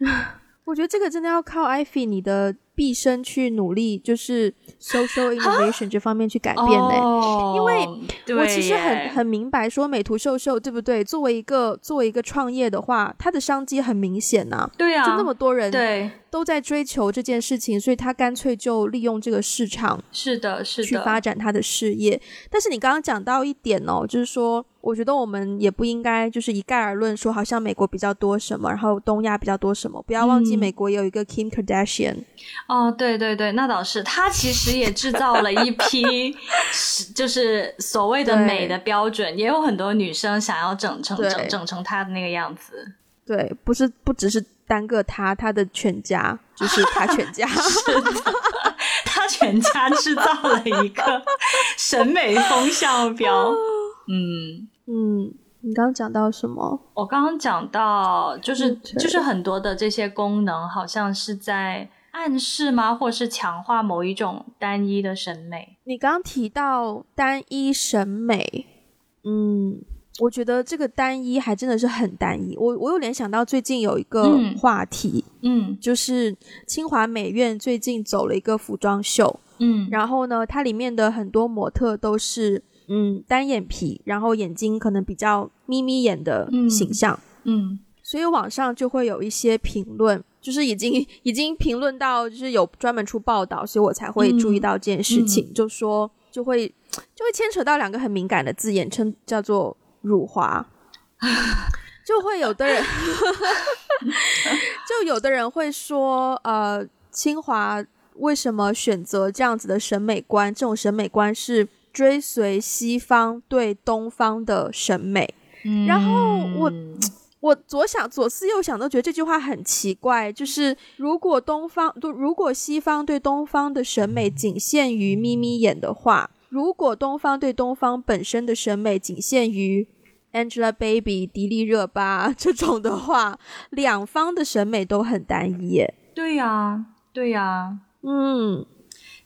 我觉得这个真的要靠 Ivy 你的毕生去努力，就是 social innovation 这方面去改变嘞。因为我其实很很明白，说美图秀秀对不对？作为一个作为一个创业的话，它的商机很明显呐。对啊，就那么多人对。都在追求这件事情，所以他干脆就利用这个市场，是的，是的，去发展他的事业。但是你刚刚讲到一点哦，就是说，我觉得我们也不应该就是一概而论说，好像美国比较多什么，然后东亚比较多什么。不要忘记，美国有一个 Kim Kardashian。哦，对对对，那倒是，他其实也制造了一批，就是所谓的美的标准，也有很多女生想要整成整整成他的那个样子。对，不是，不只是。单个他，他的全家 就是他全家，他全家制造了一个审美风向标。嗯嗯，你刚刚讲到什么？我刚刚讲到，就是就是很多的这些功能，好像是在暗示吗？或是强化某一种单一的审美？你刚刚提到单一审美，嗯。我觉得这个单一还真的是很单一。我我有联想到最近有一个话题，嗯，就是清华美院最近走了一个服装秀，嗯，然后呢，它里面的很多模特都是嗯单眼皮，然后眼睛可能比较眯眯眼的形象，嗯，所以网上就会有一些评论，就是已经已经评论到就是有专门出报道，所以我才会注意到这件事情，就说就会就会牵扯到两个很敏感的字眼，称叫做。辱华，就会有的人，就有的人会说，呃，清华为什么选择这样子的审美观？这种审美观是追随西方对东方的审美。然后我我左想左思右想，都觉得这句话很奇怪。就是如果东方，如果西方对东方的审美仅限于眯眯眼的话。如果东方对东方本身的审美仅限于 Angelababy、迪丽热巴 这种的话，两方的审美都很单一。对呀，对呀，嗯，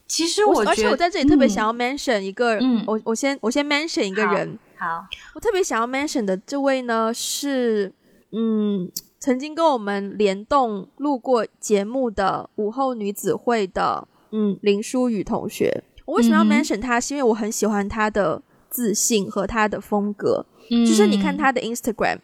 其实我而且我在这里特别想要 mention 一个，嗯，我我先我先 mention 一个人，好，我特别想要 mention 的这位呢是，嗯，曾经跟我们联动录过节目的午后女子会的，嗯，林淑雨同学。我为什么要 mention 他？是因为我很喜欢他的自信和他的风格。嗯就是你看他的 Instagram，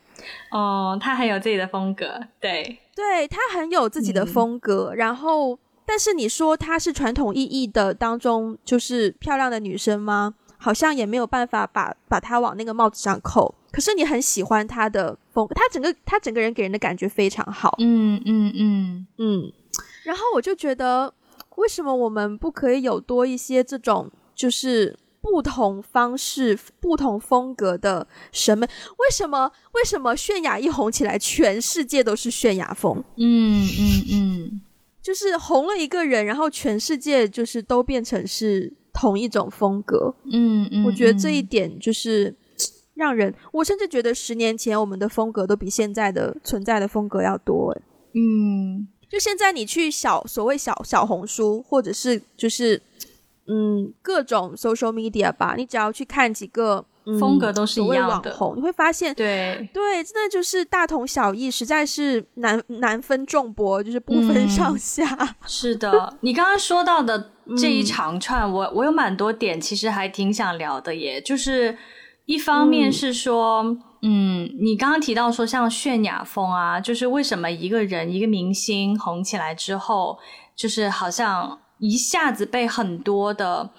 哦，他很有自己的风格。对，对他很有自己的风格。然后，但是你说她是传统意义的当中就是漂亮的女生吗？好像也没有办法把把她往那个帽子上扣。可是你很喜欢她的风，她整个她整个人给人的感觉非常好。嗯嗯嗯嗯。然后我就觉得。为什么我们不可以有多一些这种就是不同方式、不同风格的审美？为什么为什么泫雅一红起来，全世界都是泫雅风？嗯嗯嗯，就是红了一个人，然后全世界就是都变成是同一种风格。嗯嗯，我觉得这一点就是让人，我甚至觉得十年前我们的风格都比现在的存在的风格要多。诶嗯。就现在，你去小所谓小小红书，或者是就是嗯各种 social media 吧，你只要去看几个风格都是一样的网红，你会发现，对对，真的就是大同小异，实在是难难分众博，就是不分上下。是的，你刚刚说到的这一长串，我我有蛮多点，其实还挺想聊的，耶，就是一方面是说。嗯，你刚刚提到说像泫雅风啊，就是为什么一个人一个明星红起来之后，就是好像一下子被很多的，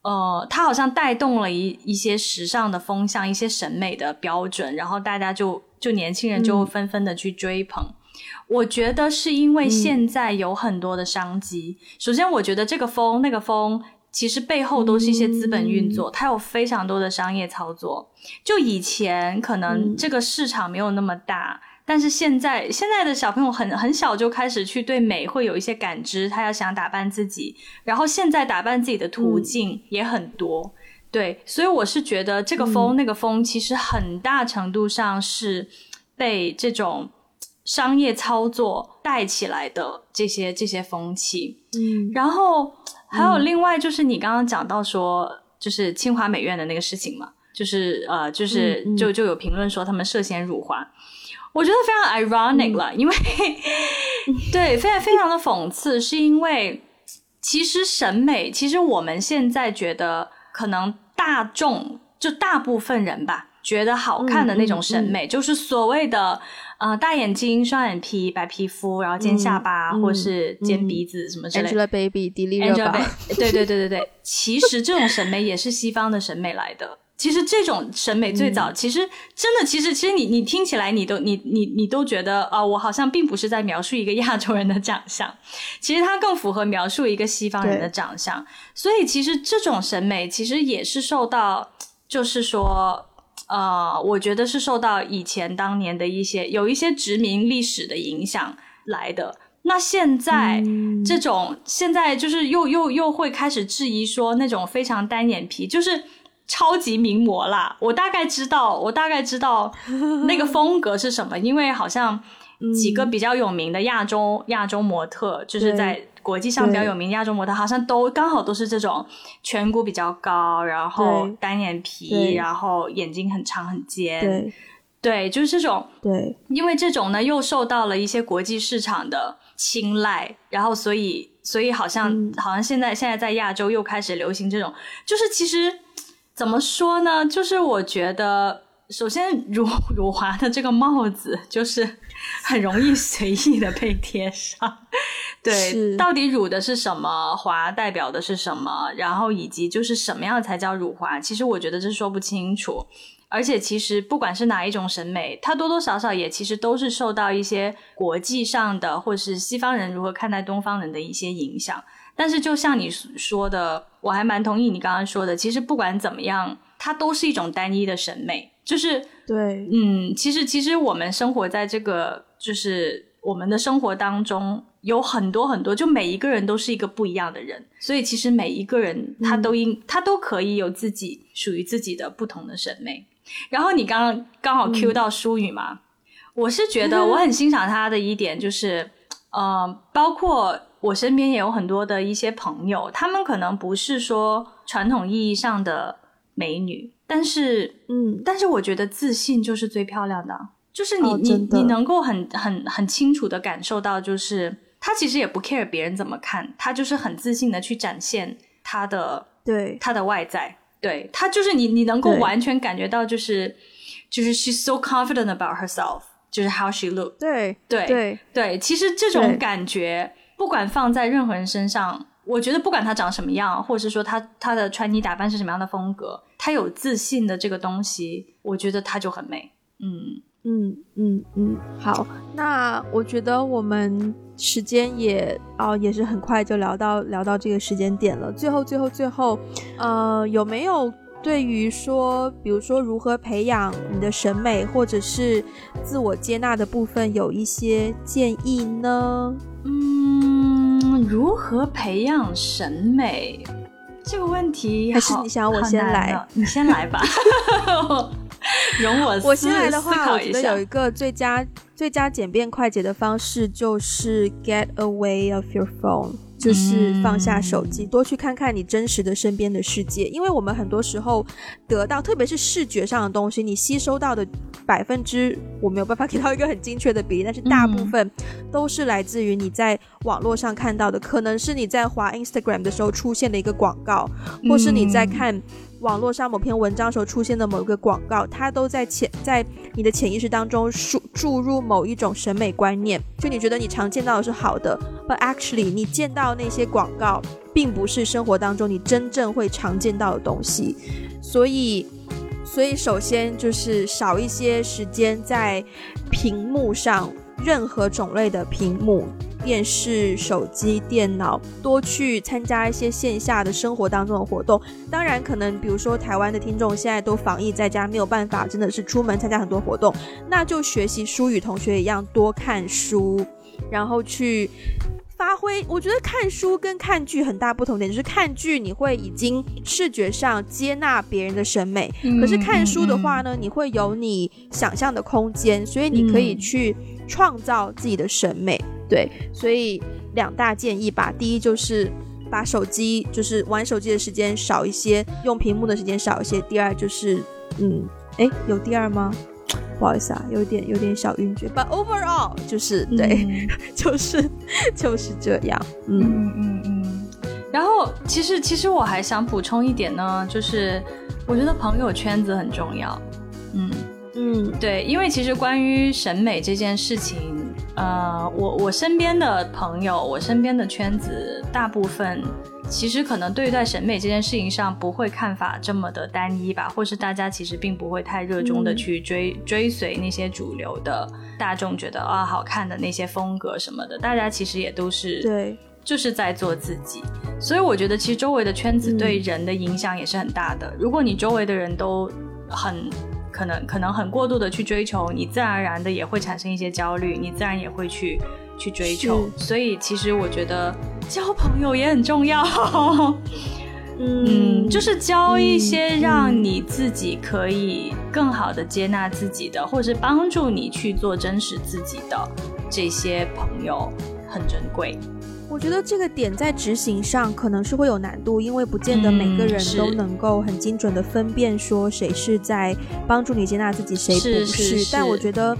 呃，他好像带动了一一些时尚的风向，一些审美的标准，然后大家就就年轻人就纷纷的去追捧。我觉得是因为现在有很多的商机。首先，我觉得这个风那个风。其实背后都是一些资本运作，它有非常多的商业操作。就以前可能这个市场没有那么大，但是现在现在的小朋友很很小就开始去对美会有一些感知，他要想打扮自己，然后现在打扮自己的途径也很多。对，所以我是觉得这个风那个风，其实很大程度上是被这种商业操作带起来的这些这些风气。嗯，然后。还有另外就是你刚刚讲到说，就是清华美院的那个事情嘛，就是呃，就是就就有评论说他们涉嫌辱华，我觉得非常 ironic 了，因为 对，非常非常的讽刺，是因为其实审美，其实我们现在觉得可能大众就大部分人吧，觉得好看的那种审美，就是所谓的。呃，大眼睛、双眼皮、白皮肤，然后尖下巴，或是尖鼻子什么之类的。Angelababy、迪丽热巴。对对对对对，其实这种审美也是西方的审美来的。其实这种审美最早，其实真的，其实其实你你听起来，你都你你你都觉得啊，我好像并不是在描述一个亚洲人的长相，其实它更符合描述一个西方人的长相。所以其实这种审美其实也是受到，就是说。呃，我觉得是受到以前当年的一些有一些殖民历史的影响来的。那现在这种现在就是又又又会开始质疑说那种非常单眼皮就是超级名模啦。我大概知道，我大概知道那个风格是什么，因为好像 几个比较有名的亚洲亚洲模特就是在。国际上比较有名亚洲模特，好像都刚好都是这种颧骨比较高，然后单眼皮，然后眼睛很长很尖，对，就是这种。对，因为这种呢，又受到了一些国际市场的青睐，然后所以，所以好像好像现在现在在亚洲又开始流行这种，就是其实怎么说呢？就是我觉得，首先辱辱华的这个帽子，就是很容易随意的被贴上。对，到底辱的是什么？华代表的是什么？然后以及就是什么样才叫辱华？其实我觉得这说不清楚。而且其实不管是哪一种审美，它多多少少也其实都是受到一些国际上的，或是西方人如何看待东方人的一些影响。但是就像你说的，我还蛮同意你刚刚说的。其实不管怎么样，它都是一种单一的审美。就是对，嗯，其实其实我们生活在这个就是我们的生活当中。有很多很多，就每一个人都是一个不一样的人，所以其实每一个人他都应他都可以有自己属于自己的不同的审美。然后你刚刚刚好 Q 到舒雨嘛，我是觉得我很欣赏她的一点就是，呃，包括我身边也有很多的一些朋友，他们可能不是说传统意义上的美女，但是嗯，但是我觉得自信就是最漂亮的，就是你你你能够很很很清楚的感受到就是。他其实也不 care 别人怎么看，他就是很自信的去展现他的对。他的外在，对他就是你你能够完全感觉到就是就是 she's so confident about herself，就是 how she look，对对对。对，其实这种感觉不管放在任何人身上，我觉得不管他长什么样，或者是说他他的穿衣打扮是什么样的风格，他有自信的这个东西，我觉得他就很美，嗯。嗯嗯嗯，好，那我觉得我们时间也哦也是很快就聊到聊到这个时间点了。最后最后最后，呃，有没有对于说，比如说如何培养你的审美或者是自我接纳的部分，有一些建议呢？嗯，如何培养审美这个问题，还是你想我先来？你先来吧。容我我先来的话，我觉得有一个最佳最佳简便快捷的方式，就是 get away of your phone，就是放下手机，多去看看你真实的身边的世界。因为我们很多时候得到，特别是视觉上的东西，你吸收到的百分之我没有办法给到一个很精确的比例，但是大部分都是来自于你在网络上看到的，可能是你在滑 Instagram 的时候出现的一个广告，或是你在看。网络上某篇文章时候出现的某一个广告，它都在潜在你的潜意识当中注注入某一种审美观念，就你觉得你常见到的是好的，but actually 你见到那些广告，并不是生活当中你真正会常见到的东西，所以，所以首先就是少一些时间在屏幕上，任何种类的屏幕。电视、手机、电脑，多去参加一些线下的生活当中的活动。当然，可能比如说台湾的听众现在都防疫在家，没有办法，真的是出门参加很多活动，那就学习舒宇同学一样，多看书，然后去发挥。我觉得看书跟看剧很大不同点，就是看剧你会已经视觉上接纳别人的审美，可是看书的话呢，你会有你想象的空间，所以你可以去创造自己的审美。对，所以两大建议吧。第一就是把手机，就是玩手机的时间少一些，用屏幕的时间少一些。第二就是，嗯，哎，有第二吗？不好意思啊，有点有点小晕厥。But overall 就是对，就是就是这样。嗯嗯嗯。然后其实其实我还想补充一点呢，就是我觉得朋友圈子很重要。嗯嗯，对，因为其实关于审美这件事情。呃，我我身边的朋友，我身边的圈子，大部分其实可能对待审美这件事情上不会看法这么的单一吧，或是大家其实并不会太热衷的去追追随那些主流的大众觉得啊好看的那些风格什么的，大家其实也都是对，就是在做自己，所以我觉得其实周围的圈子对人的影响也是很大的。如果你周围的人都很。可能可能很过度的去追求，你自然而然的也会产生一些焦虑，你自然也会去去追求。所以其实我觉得交朋友也很重要，嗯，就是交一些让你自己可以更好的接纳自己的，或者是帮助你去做真实自己的这些朋友，很珍贵。我觉得这个点在执行上可能是会有难度，因为不见得每个人都能够很精准的分辨说谁是在帮助你接纳自己，谁不是。但我觉得。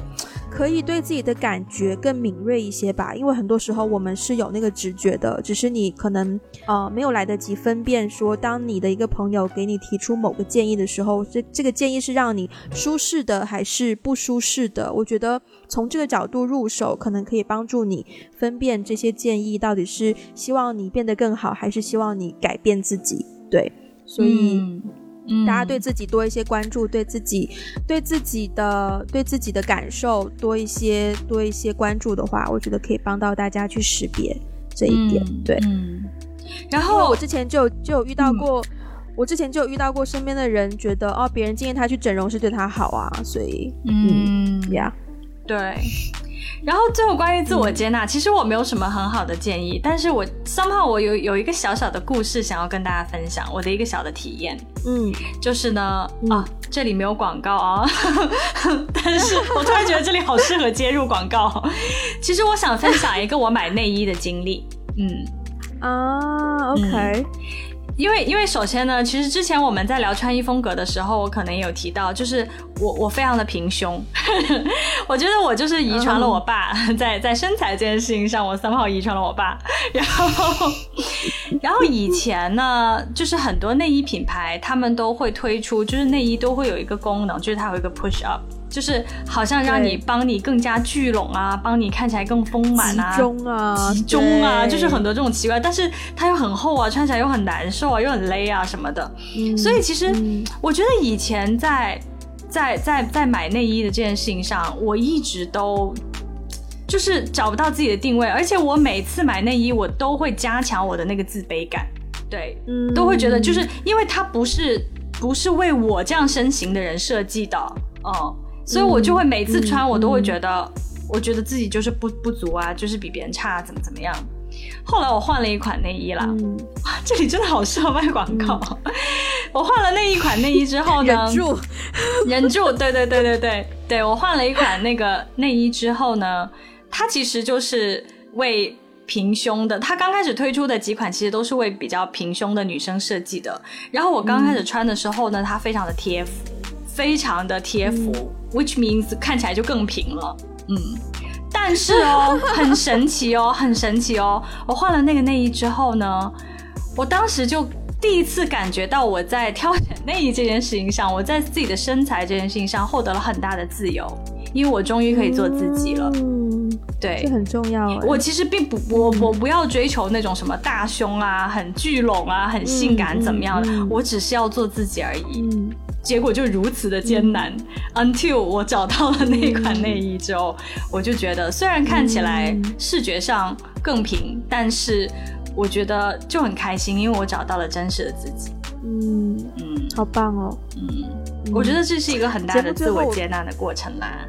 可以对自己的感觉更敏锐一些吧，因为很多时候我们是有那个直觉的，只是你可能呃没有来得及分辨，说当你的一个朋友给你提出某个建议的时候，这这个建议是让你舒适的还是不舒适的？我觉得从这个角度入手，可能可以帮助你分辨这些建议到底是希望你变得更好，还是希望你改变自己。对，所以。大家对自己多一些关注，对自己、对自己的、对自己的感受多一些、多一些关注的话，我觉得可以帮到大家去识别这一点。对，嗯。然后我之前就就有遇到过，我之前就有遇到过身边的人觉得哦，别人建议他去整容是对他好啊，所以嗯呀，对。然后最后关于自我接纳，其实我没有什么很好的建议，但是我 somehow 我有有一个小小的故事想要跟大家分享，我的一个小的体验，嗯，就是呢啊这里没有广告啊，但是我突然觉得这里好适合接入广告，其实我想分享一个我买内衣的经历，嗯。啊，OK。因为，因为首先呢，其实之前我们在聊穿衣风格的时候，我可能有提到，就是我我非常的平胸，我觉得我就是遗传了我爸 在在身材这件事情上，我三号遗传了我爸，然后然后以前呢，就是很多内衣品牌他们都会推出，就是内衣都会有一个功能，就是它有一个 push up。就是好像让你帮你更加聚拢啊，帮你看起来更丰满啊，集中啊，集中啊，就是很多这种奇怪，但是它又很厚啊，穿起来又很难受啊，又很勒啊什么的。所以其实我觉得以前在。在在在买内衣的这件事情上，我一直都就是找不到自己的定位，而且我每次买内衣，我都会加强我的那个自卑感，对，都会觉得就是因为它不是不是为我这样身形的人设计的，哦，所以我就会每次穿，我都会觉得，我觉得自己就是不不足啊，就是比别人差，怎么怎么样。后来我换了一款内衣啦，这里真的好适合卖广告。我换了那一款内衣之后呢，忍住，忍住，对对对对对对，我换了一款那个内衣之后呢，它其实就是为平胸的。它刚开始推出的几款其实都是为比较平胸的女生设计的。然后我刚开始穿的时候呢，它非常的贴服，非常的贴服，which means 看起来就更平了，嗯。但是 哦，很神奇哦，很神奇哦！我换了那个内衣之后呢，我当时就第一次感觉到我在挑选内衣这件事情上，我在自己的身材这件事情上获得了很大的自由，因为我终于可以做自己了。嗯，对，这很重要。我其实并不，我我不要追求那种什么大胸啊、很聚拢啊、很性感怎么样的，我只是要做自己而已。嗯。结果就如此的艰难，until 我找到了那款内衣之后，我就觉得虽然看起来视觉上更平，但是我觉得就很开心，因为我找到了真实的自己。嗯嗯，好棒哦。嗯，我觉得这是一个很大的自我接纳的过程啦。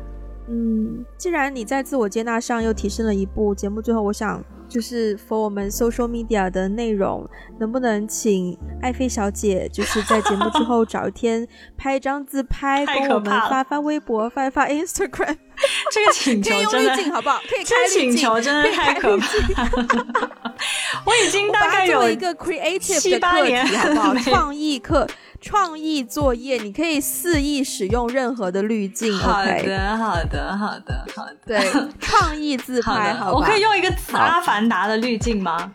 嗯，既然你在自我接纳上又提升了一步，节目最后我想。就是 for 我们 social media 的内容，能不能请爱妃小姐，就是在节目之后找一天拍一张自拍，跟我们发发微博，发一发 Instagram。这个请求真的好不好？可以开请求真的太可怕。我已经大概有一个 creative 的课题，好不好？创意课。创意作业，你可以肆意使用任何的滤镜。好的，好的，好的，好的。对，创意自拍，好我可以用一个阿凡达的滤镜吗？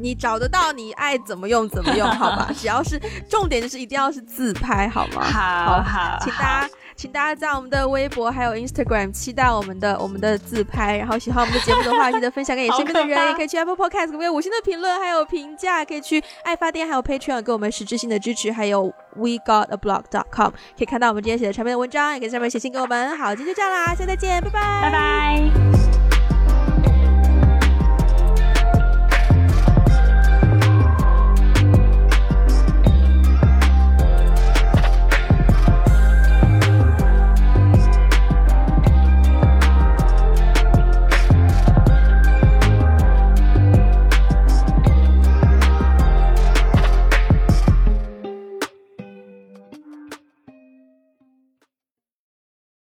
你找得到，你爱怎么用怎么用，好吧？只要是重点，就是一定要是自拍，好吗？好好，请大家。请大家在我们的微博还有 Instagram 期待我们的我们的自拍，然后喜欢我们的节目的话，记得分享给你身边的人，也可以去 Apple Podcast 给我五星的评论还有评价，可以去爱发电还有 Patreon 给我们实质性的支持，还有 We Got a Blog dot com 可以看到我们今天写的长篇的文章，也可以上面写信给我们。好，今天就这样啦，下次再见，拜拜，拜拜。